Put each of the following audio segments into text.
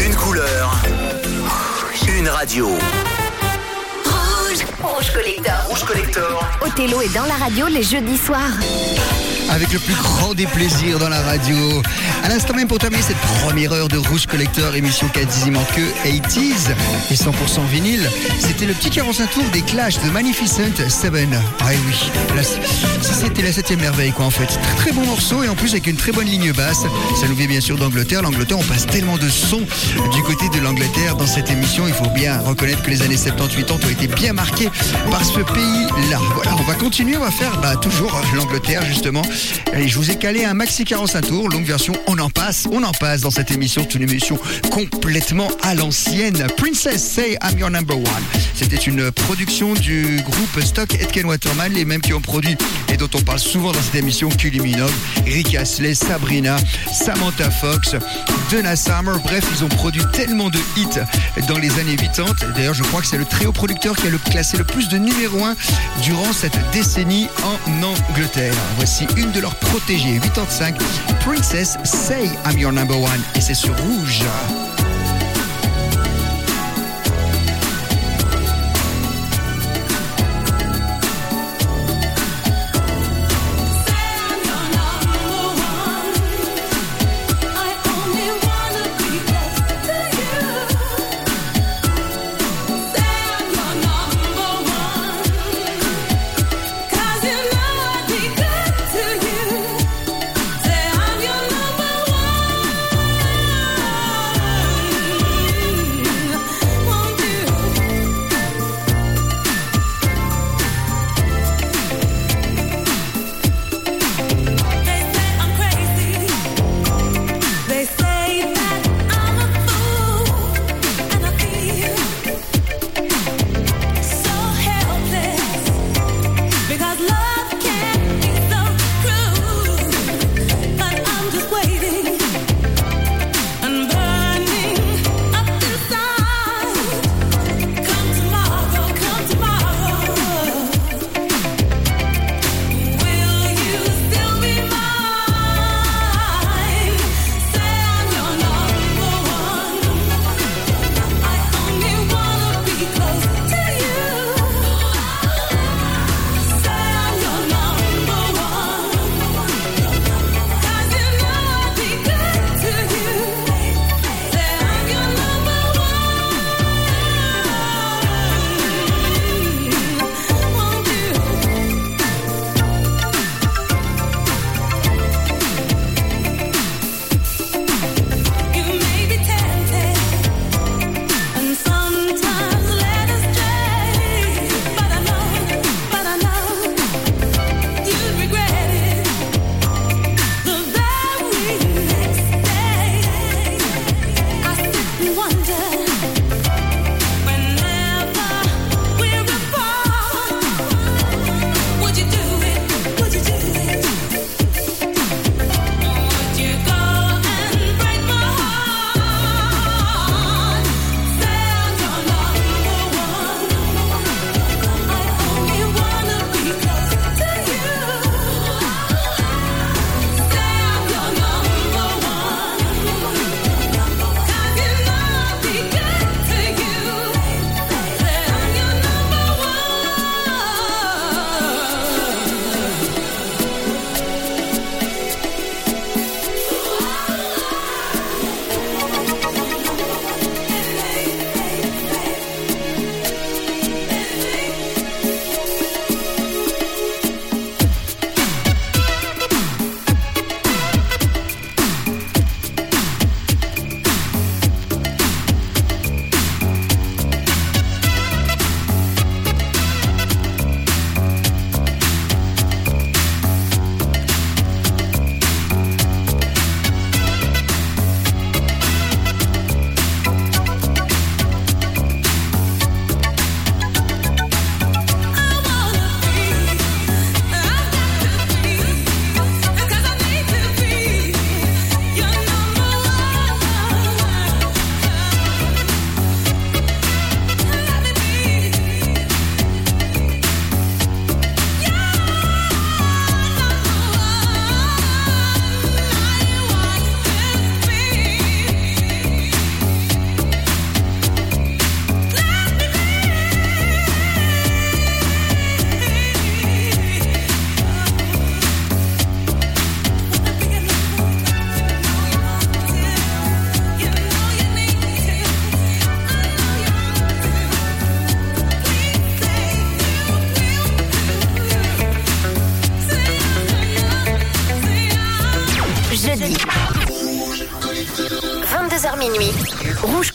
Une couleur. Une radio. Rouge. Rouge Collector. Collector. Othello est dans la radio les jeudis soirs. avec le plus grand des plaisirs dans la radio. À l'instant même pour terminer cette première heure de Rouge Collector, émission quasiment que 80s et 100% vinyle, c'était le petit 45 tours des Clash de Magnificent Seven. Ah oui, c'était la septième merveille quoi en fait. Très très bon morceau et en plus avec une très bonne ligne basse. Ça nous vient bien sûr d'Angleterre. L'Angleterre, on passe tellement de sons du côté de l'Angleterre dans cette émission. Il faut bien reconnaître que les années 70-80 ont été bien marquées par ce pays-là. Voilà, on va continuer, on va faire bah, toujours l'Angleterre justement. Allez, je vous ai calé un maxi 45 tours, longue version, on en passe, on en passe dans cette émission, une émission complètement à l'ancienne. Princess Say I'm Your Number One. C'était une production du groupe Stock Etken Waterman, les mêmes qui ont produit et dont on parle souvent dans cette émission, Kylie Minogue, Rick Astley, Sabrina, Samantha Fox, Donna Summer. Bref, ils ont produit tellement de hits dans les années 80. D'ailleurs, je crois que c'est le trio producteur qui a le classé le plus de numéro 1 durant cette décennie en Angleterre. Voici une de leurs protégées, 85, Princess Say I'm Your Number One. Et c'est sur Rouge.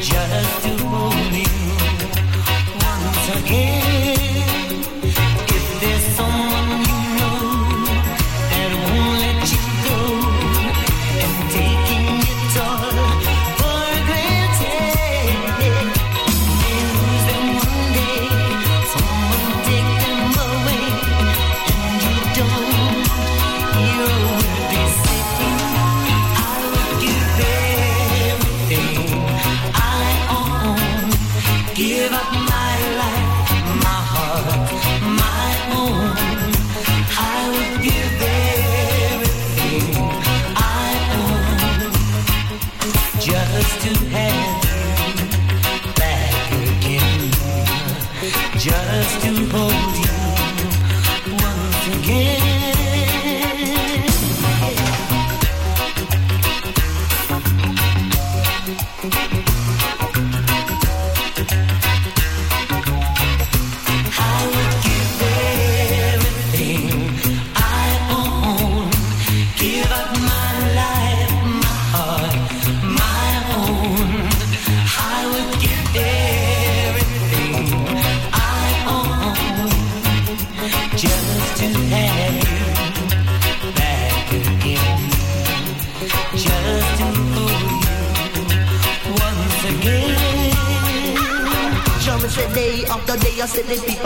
just to hold you once again.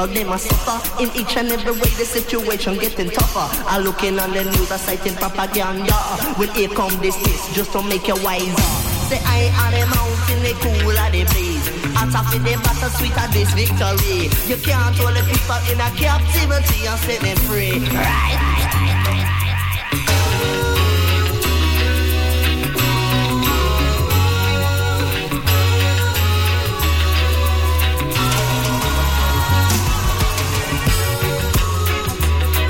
thug, them a suffer. In each and every way, the situation getting tougher. I looking on the news, I citing propaganda. When here come this list, just to make you wiser. i ain't of the mountain, the cool of the breeze. Hotter for the battle, sweet of this victory. You can't hold the people in a captivity and set them free. Right?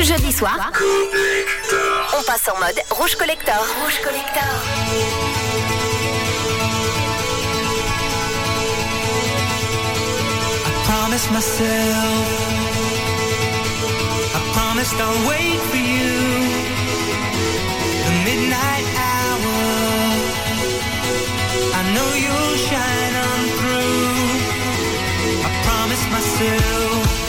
Jeudi soir, Collector. on passe en mode Rouge Collector. Rouge Collector. promise myself I promised I'll wait for you The midnight hour I know you'll shine on through I promised myself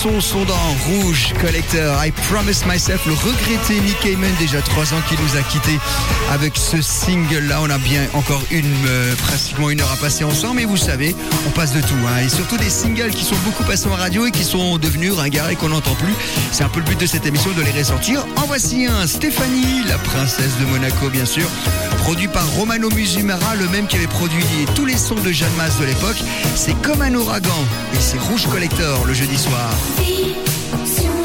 sons sont dans Rouge Collector. I Promise Myself, le regretté Nick Cayman, déjà trois ans qui nous a quittés avec ce single-là. On a bien encore une, euh, pratiquement une heure à passer ensemble, mais vous savez, on passe de tout. hein. Et surtout des singles qui sont beaucoup passés en radio et qui sont devenus ringards et qu'on n'entend plus. C'est un peu le but de cette émission de les ressortir. En voici un, Stéphanie, la princesse de Monaco, bien sûr. Produit par Romano Musumara, le même qui avait produit tous les sons de Jeanne Masse de l'époque. C'est comme un ouragan et c'est Rouge Collector le jeudi soir. Vie sur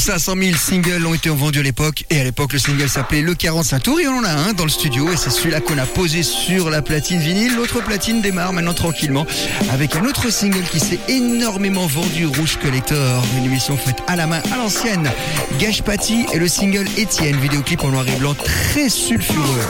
500 000 singles ont été vendus à l'époque. Et à l'époque, le single s'appelait Le 45 tours. Et on en a un dans le studio. Et c'est celui-là qu'on a posé sur la platine vinyle. L'autre platine démarre maintenant tranquillement avec un autre single qui s'est énormément vendu Rouge Collector. Une émission faite à la main, à l'ancienne. Gage Patty et le single Étienne. Vidéoclip en noir et blanc très sulfureux.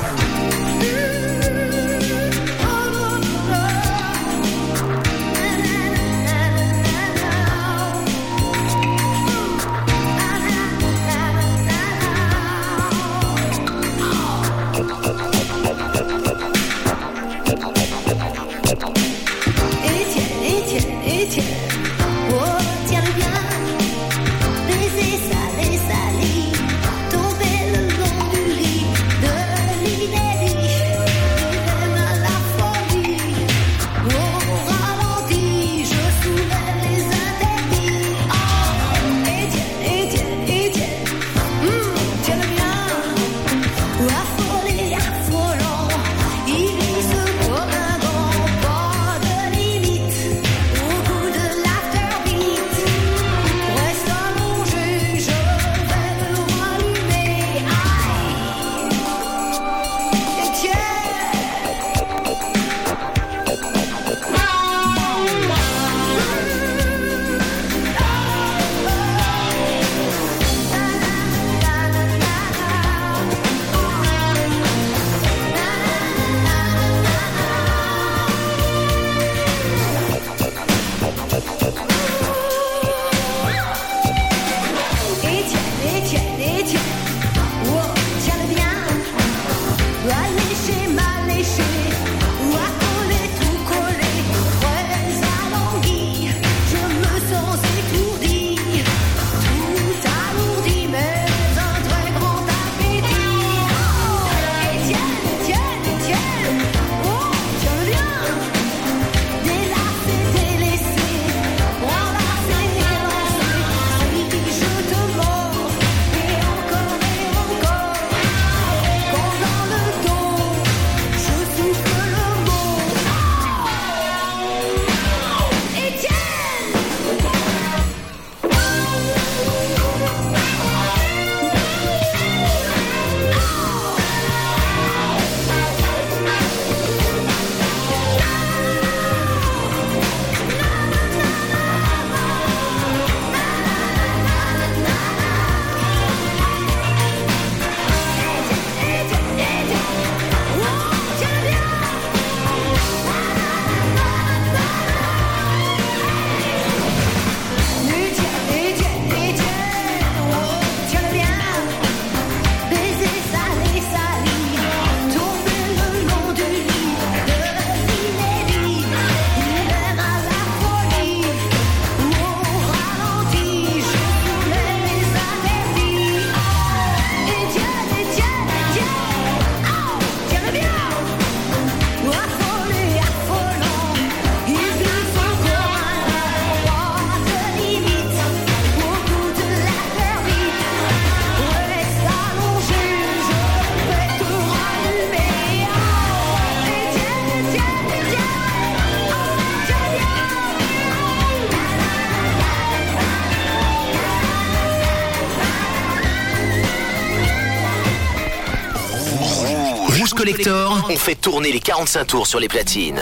on fait tourner les 45 tours sur les platines.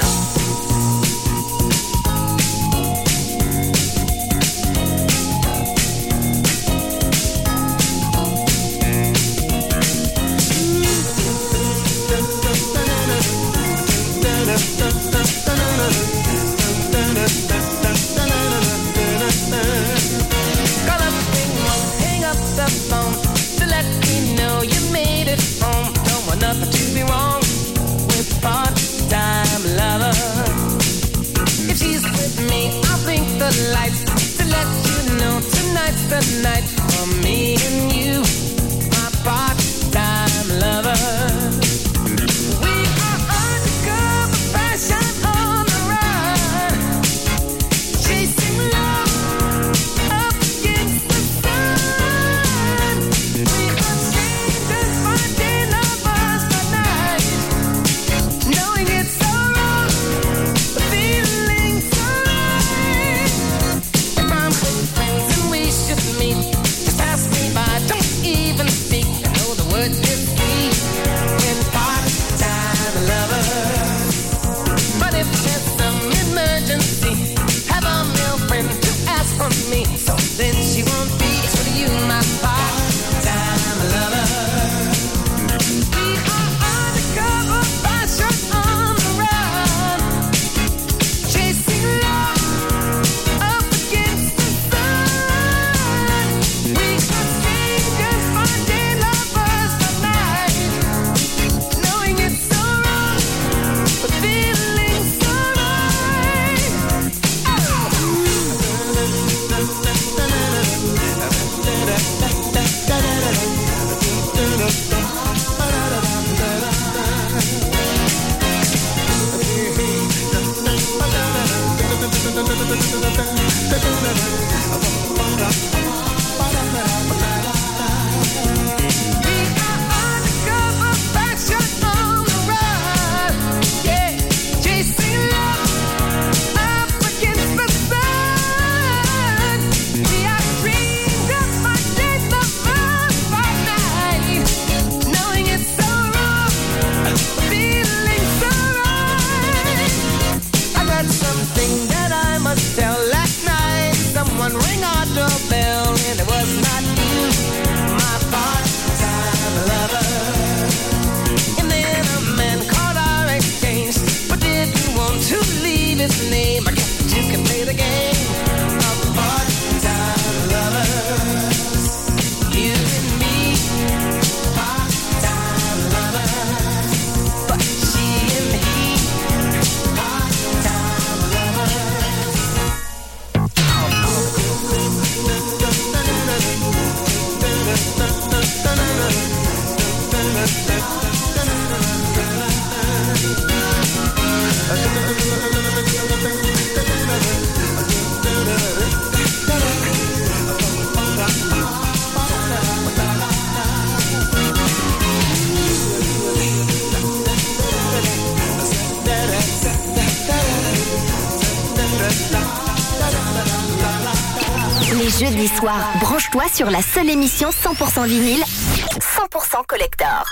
sur la seule émission 100% vinyle, 100% collector.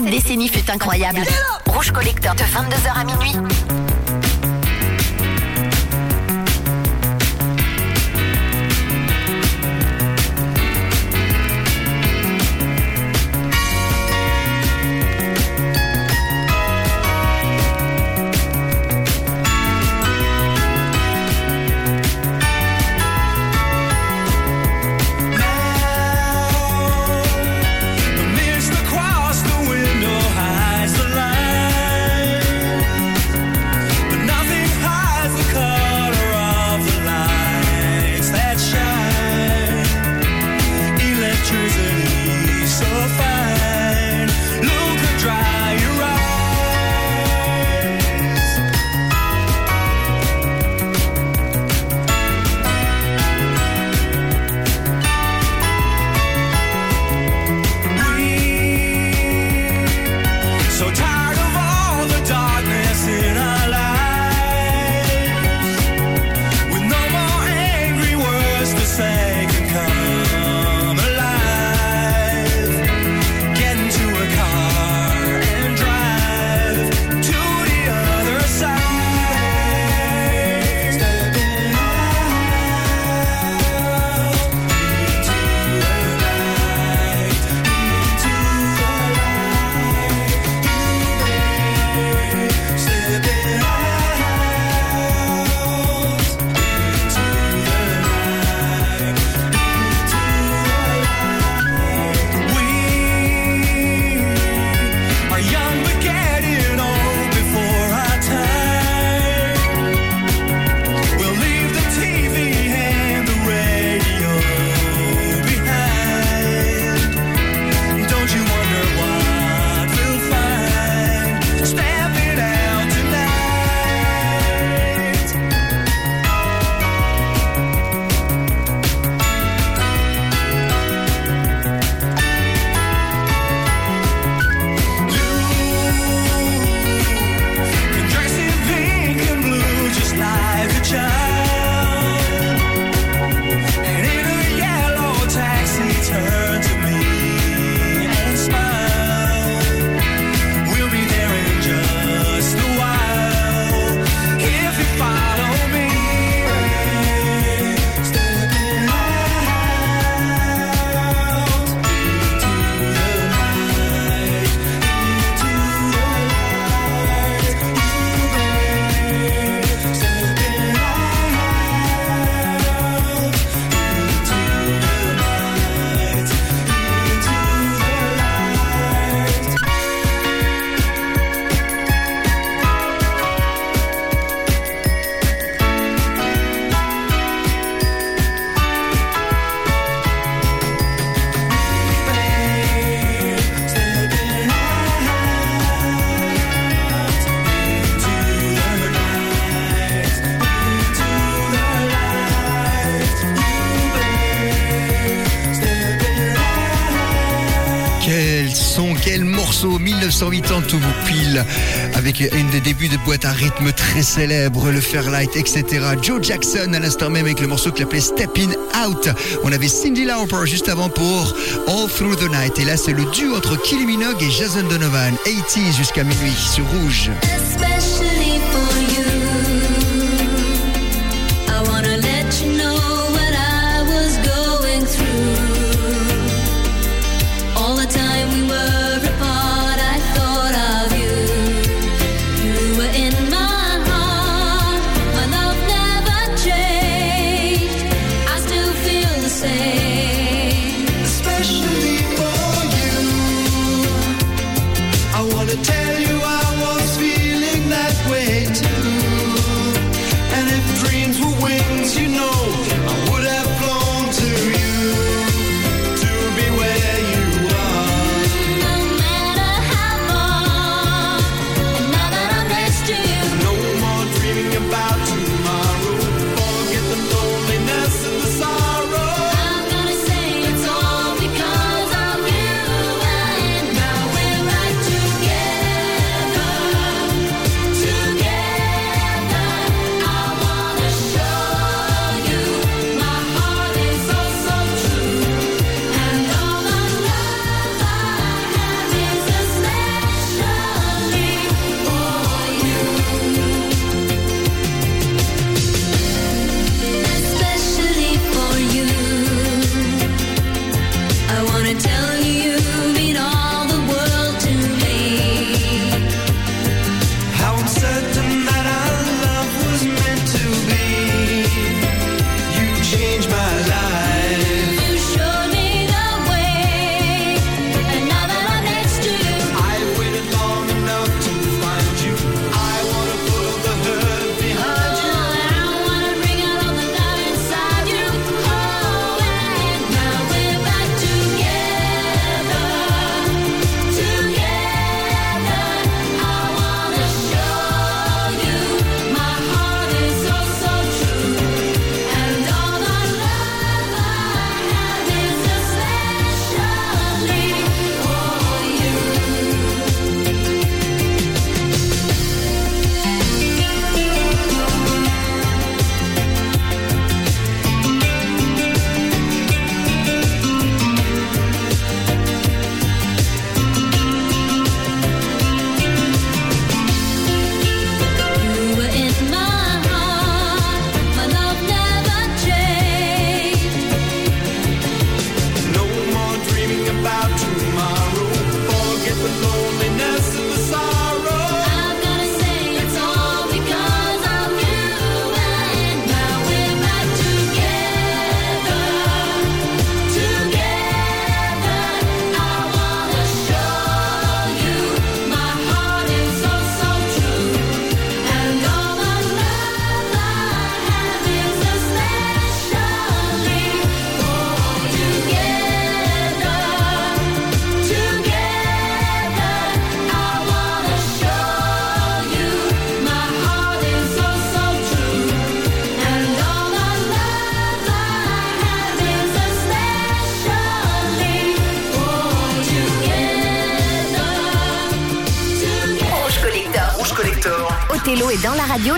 cette décennie fut incroyable. Rouge collecteur de 22h à minuit. avec une des débuts de boîte à rythme très célèbre, le Fairlight, etc. Joe Jackson à l'instant même avec le morceau qu'il appelait Stepping Out. On avait Cindy Lauper juste avant pour All Through the Night. Et là, c'est le duo entre Kylie Minogue et Jason Donovan. 80 jusqu'à minuit sur Rouge.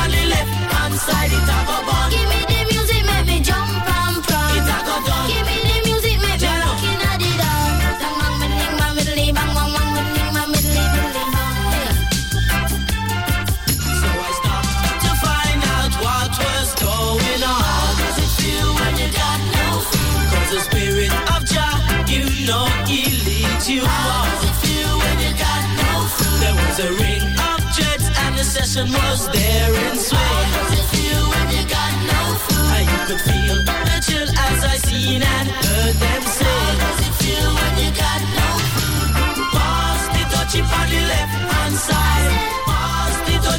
on the left hand side, it a go bun. Give me the music, make me jump and prance. It a go done. Give me the music, make me rockin' at the dawn. Bang bang, bang bang, middle bang bang, bang bang, bang middle middle bang. So I stopped to find out what was going on. How does it feel when you got no food? Cause the spirit of Jah, you know, he leads you How does it feel when you got no food? There was a ring of jets and the session was there.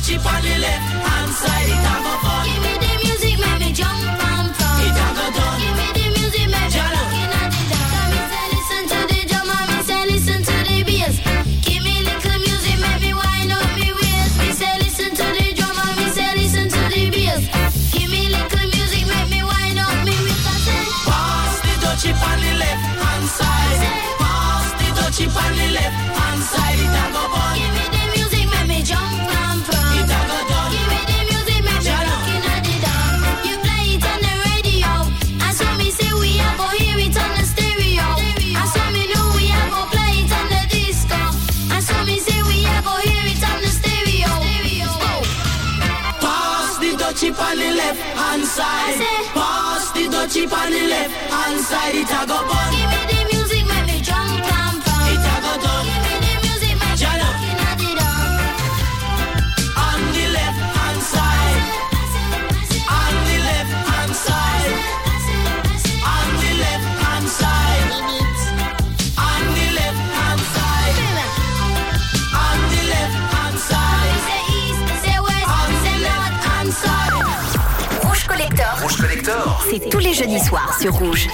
chip on the left. Watch on the left hand side, it a go burn. C'est tous les jeudis soirs sur Rouge.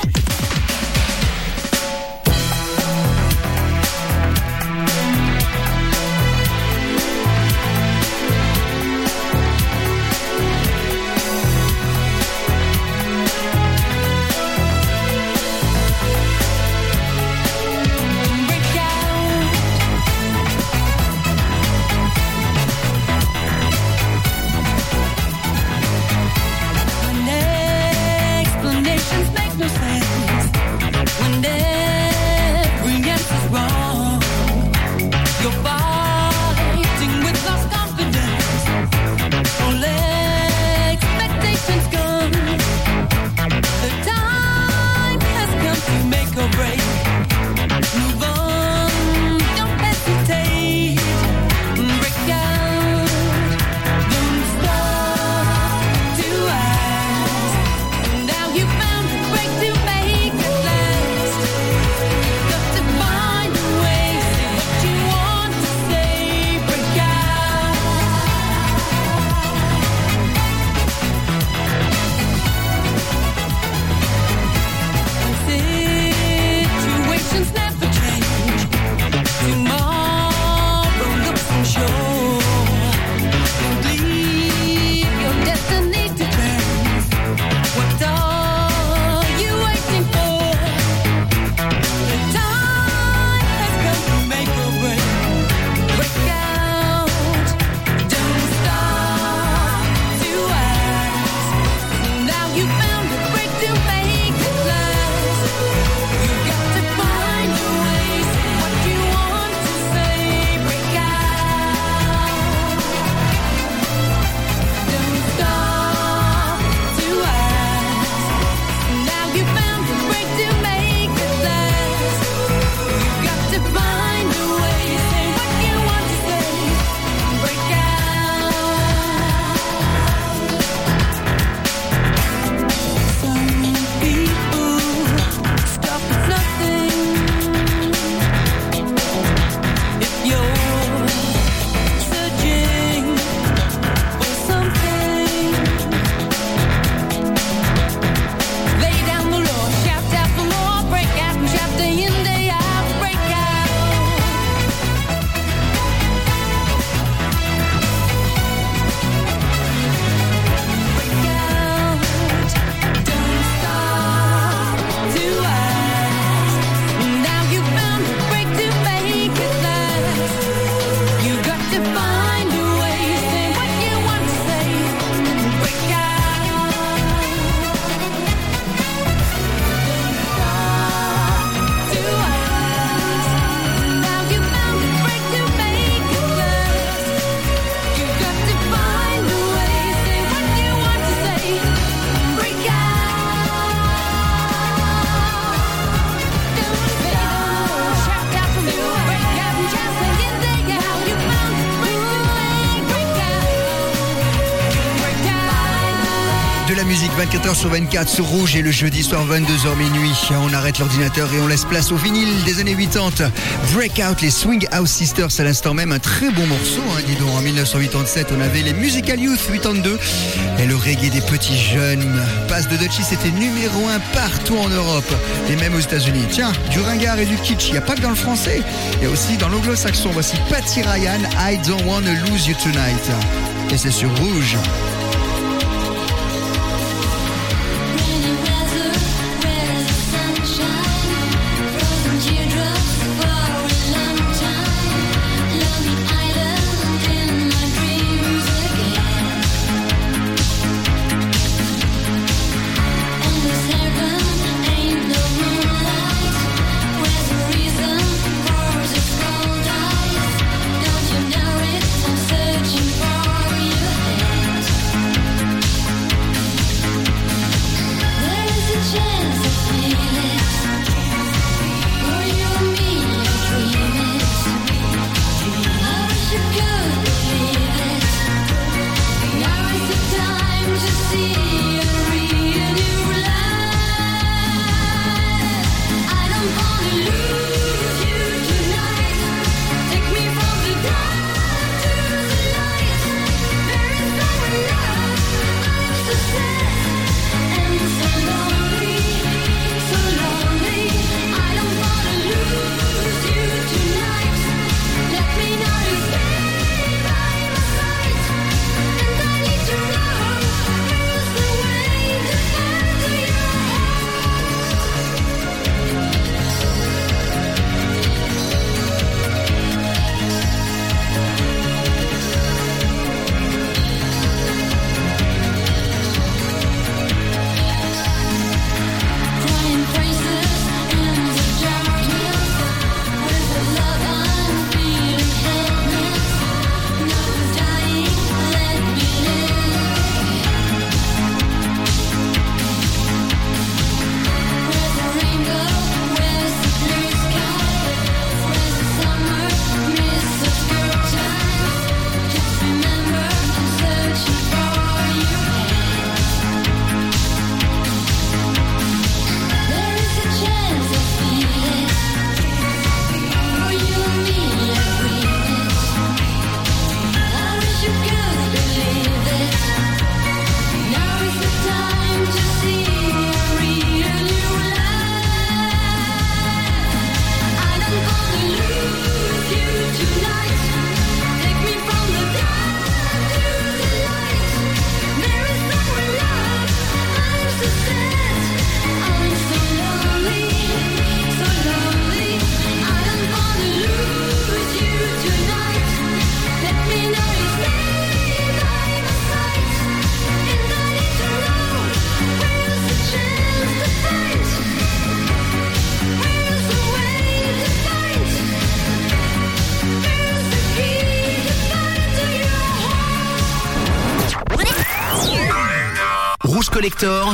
sur 24 sur Rouge et le jeudi soir 22h minuit. On arrête l'ordinateur et on laisse place au vinyle des années 80. Breakout, les Swing House Sisters à l'instant même. Un très bon morceau, hein, dis donc. En 1987, on avait les Musical Youth 82 et le reggae des petits jeunes. Passe de Dutchy, c'était numéro 1 partout en Europe et même aux États-Unis. Tiens, du ringard et du kitsch, il n'y a pas que dans le français, il y a aussi dans l'anglo-saxon. Voici Patty Ryan, I Don't Wanna Lose You Tonight. Et c'est sur Rouge.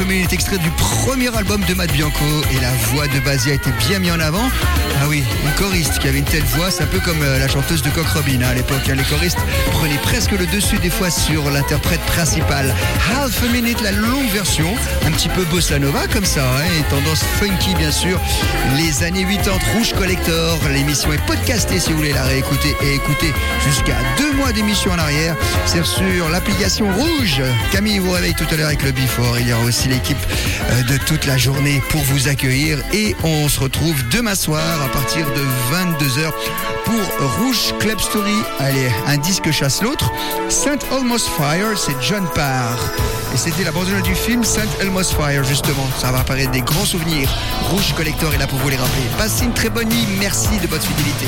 A minute, extrait du premier album de Matt Bianco. Et la voix de Basia a été bien mise en avant. Ah oui, une choriste qui avait une telle voix, c'est un peu comme euh, la chanteuse de Coq Robin hein, à l'époque. hein. Les choristes prenaient presque le dessus des fois sur l'interprète principal. Half a minute, la longue version, un petit peu bossa nova comme ça, hein, et tendance funky bien sûr. Les années 80, Rouge Collector. L'émission est podcastée si vous voulez la réécouter et écouter jusqu'à deux mois d'émission en arrière. C'est sur l'application Rouge. Camille vous réveille tout à l'heure avec le Before. Il y aura aussi l'équipe euh, de toute la journée pour vous accueillir. Et on se retrouve demain soir à partir de 22h pour Rouge Club Story. Allez, un disque chasse l'autre. Saint Almost Fire, c'est John Parr. Et c'était la bande du film Saint Elmo's Fire, justement. Ça va apparaître des grands souvenirs. Rouge Collector est là pour vous les rappeler. Passez une très bonne nuit. Merci de votre fidélité.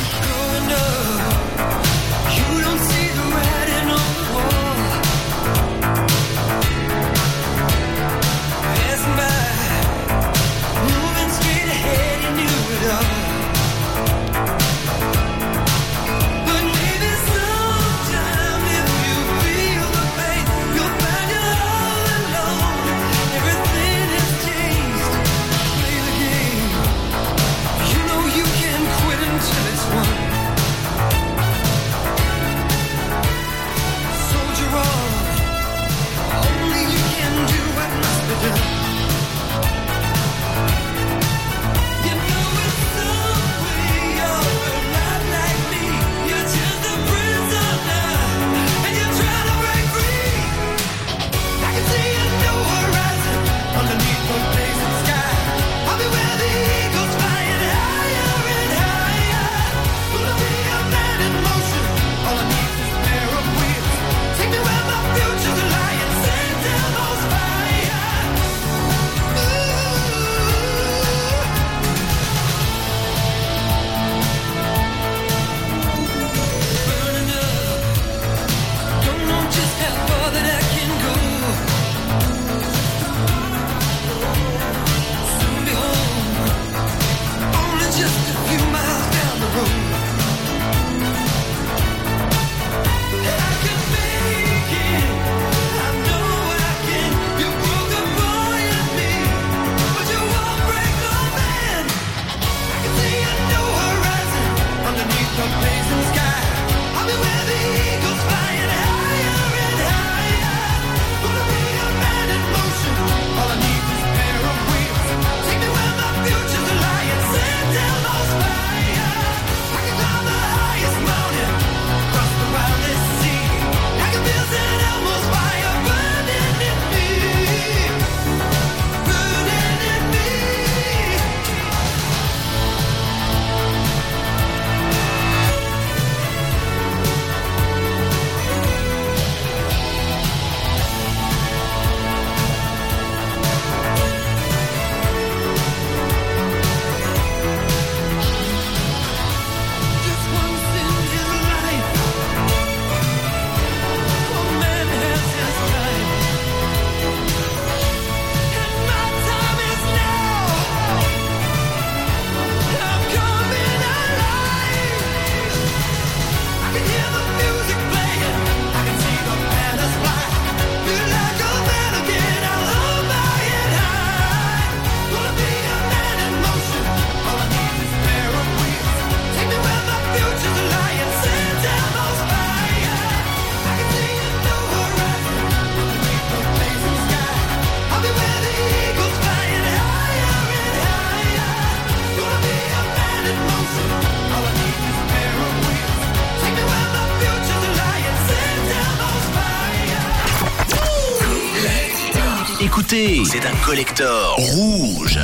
C'est un collector rouge.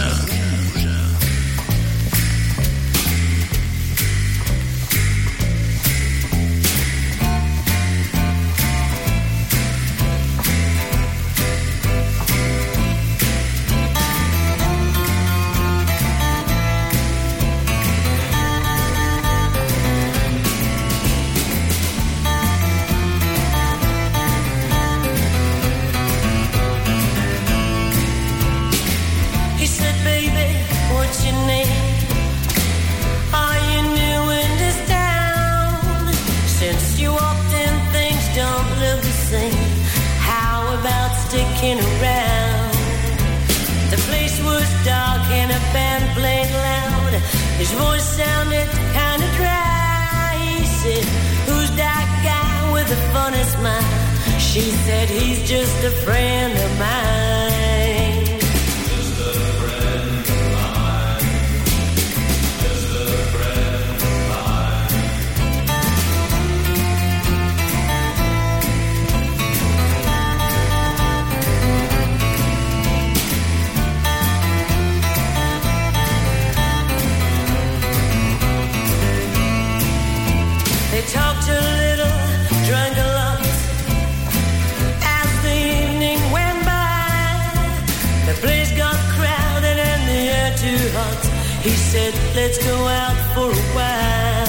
He said, let's go out for a while.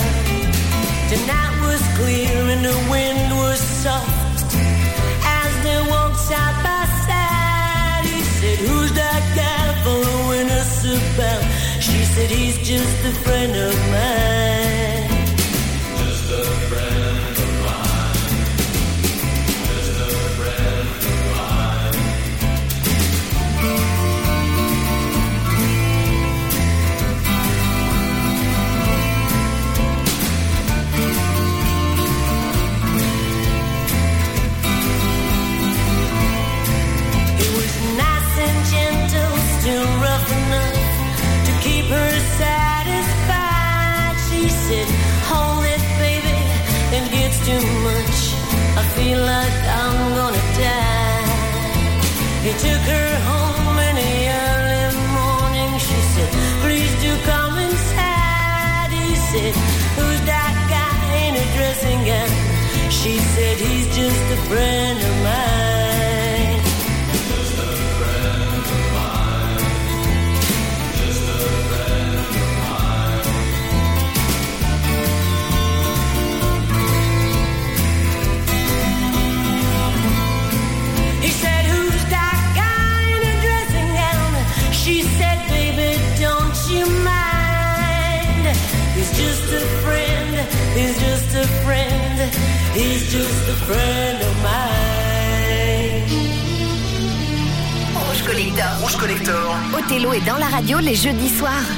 The night was clear and the wind was soft. As they walked side by side, he said, who's that guy following us about? She said, he's just a friend of mine. took her home in the early morning. She said, Please do come inside. He said, Who's that guy in a dressing gown? She said, He's just a friend of mine. He's just a friend of mine. Rouge Collector. Rouge Collector. Othello est dans la radio les jeudis soirs.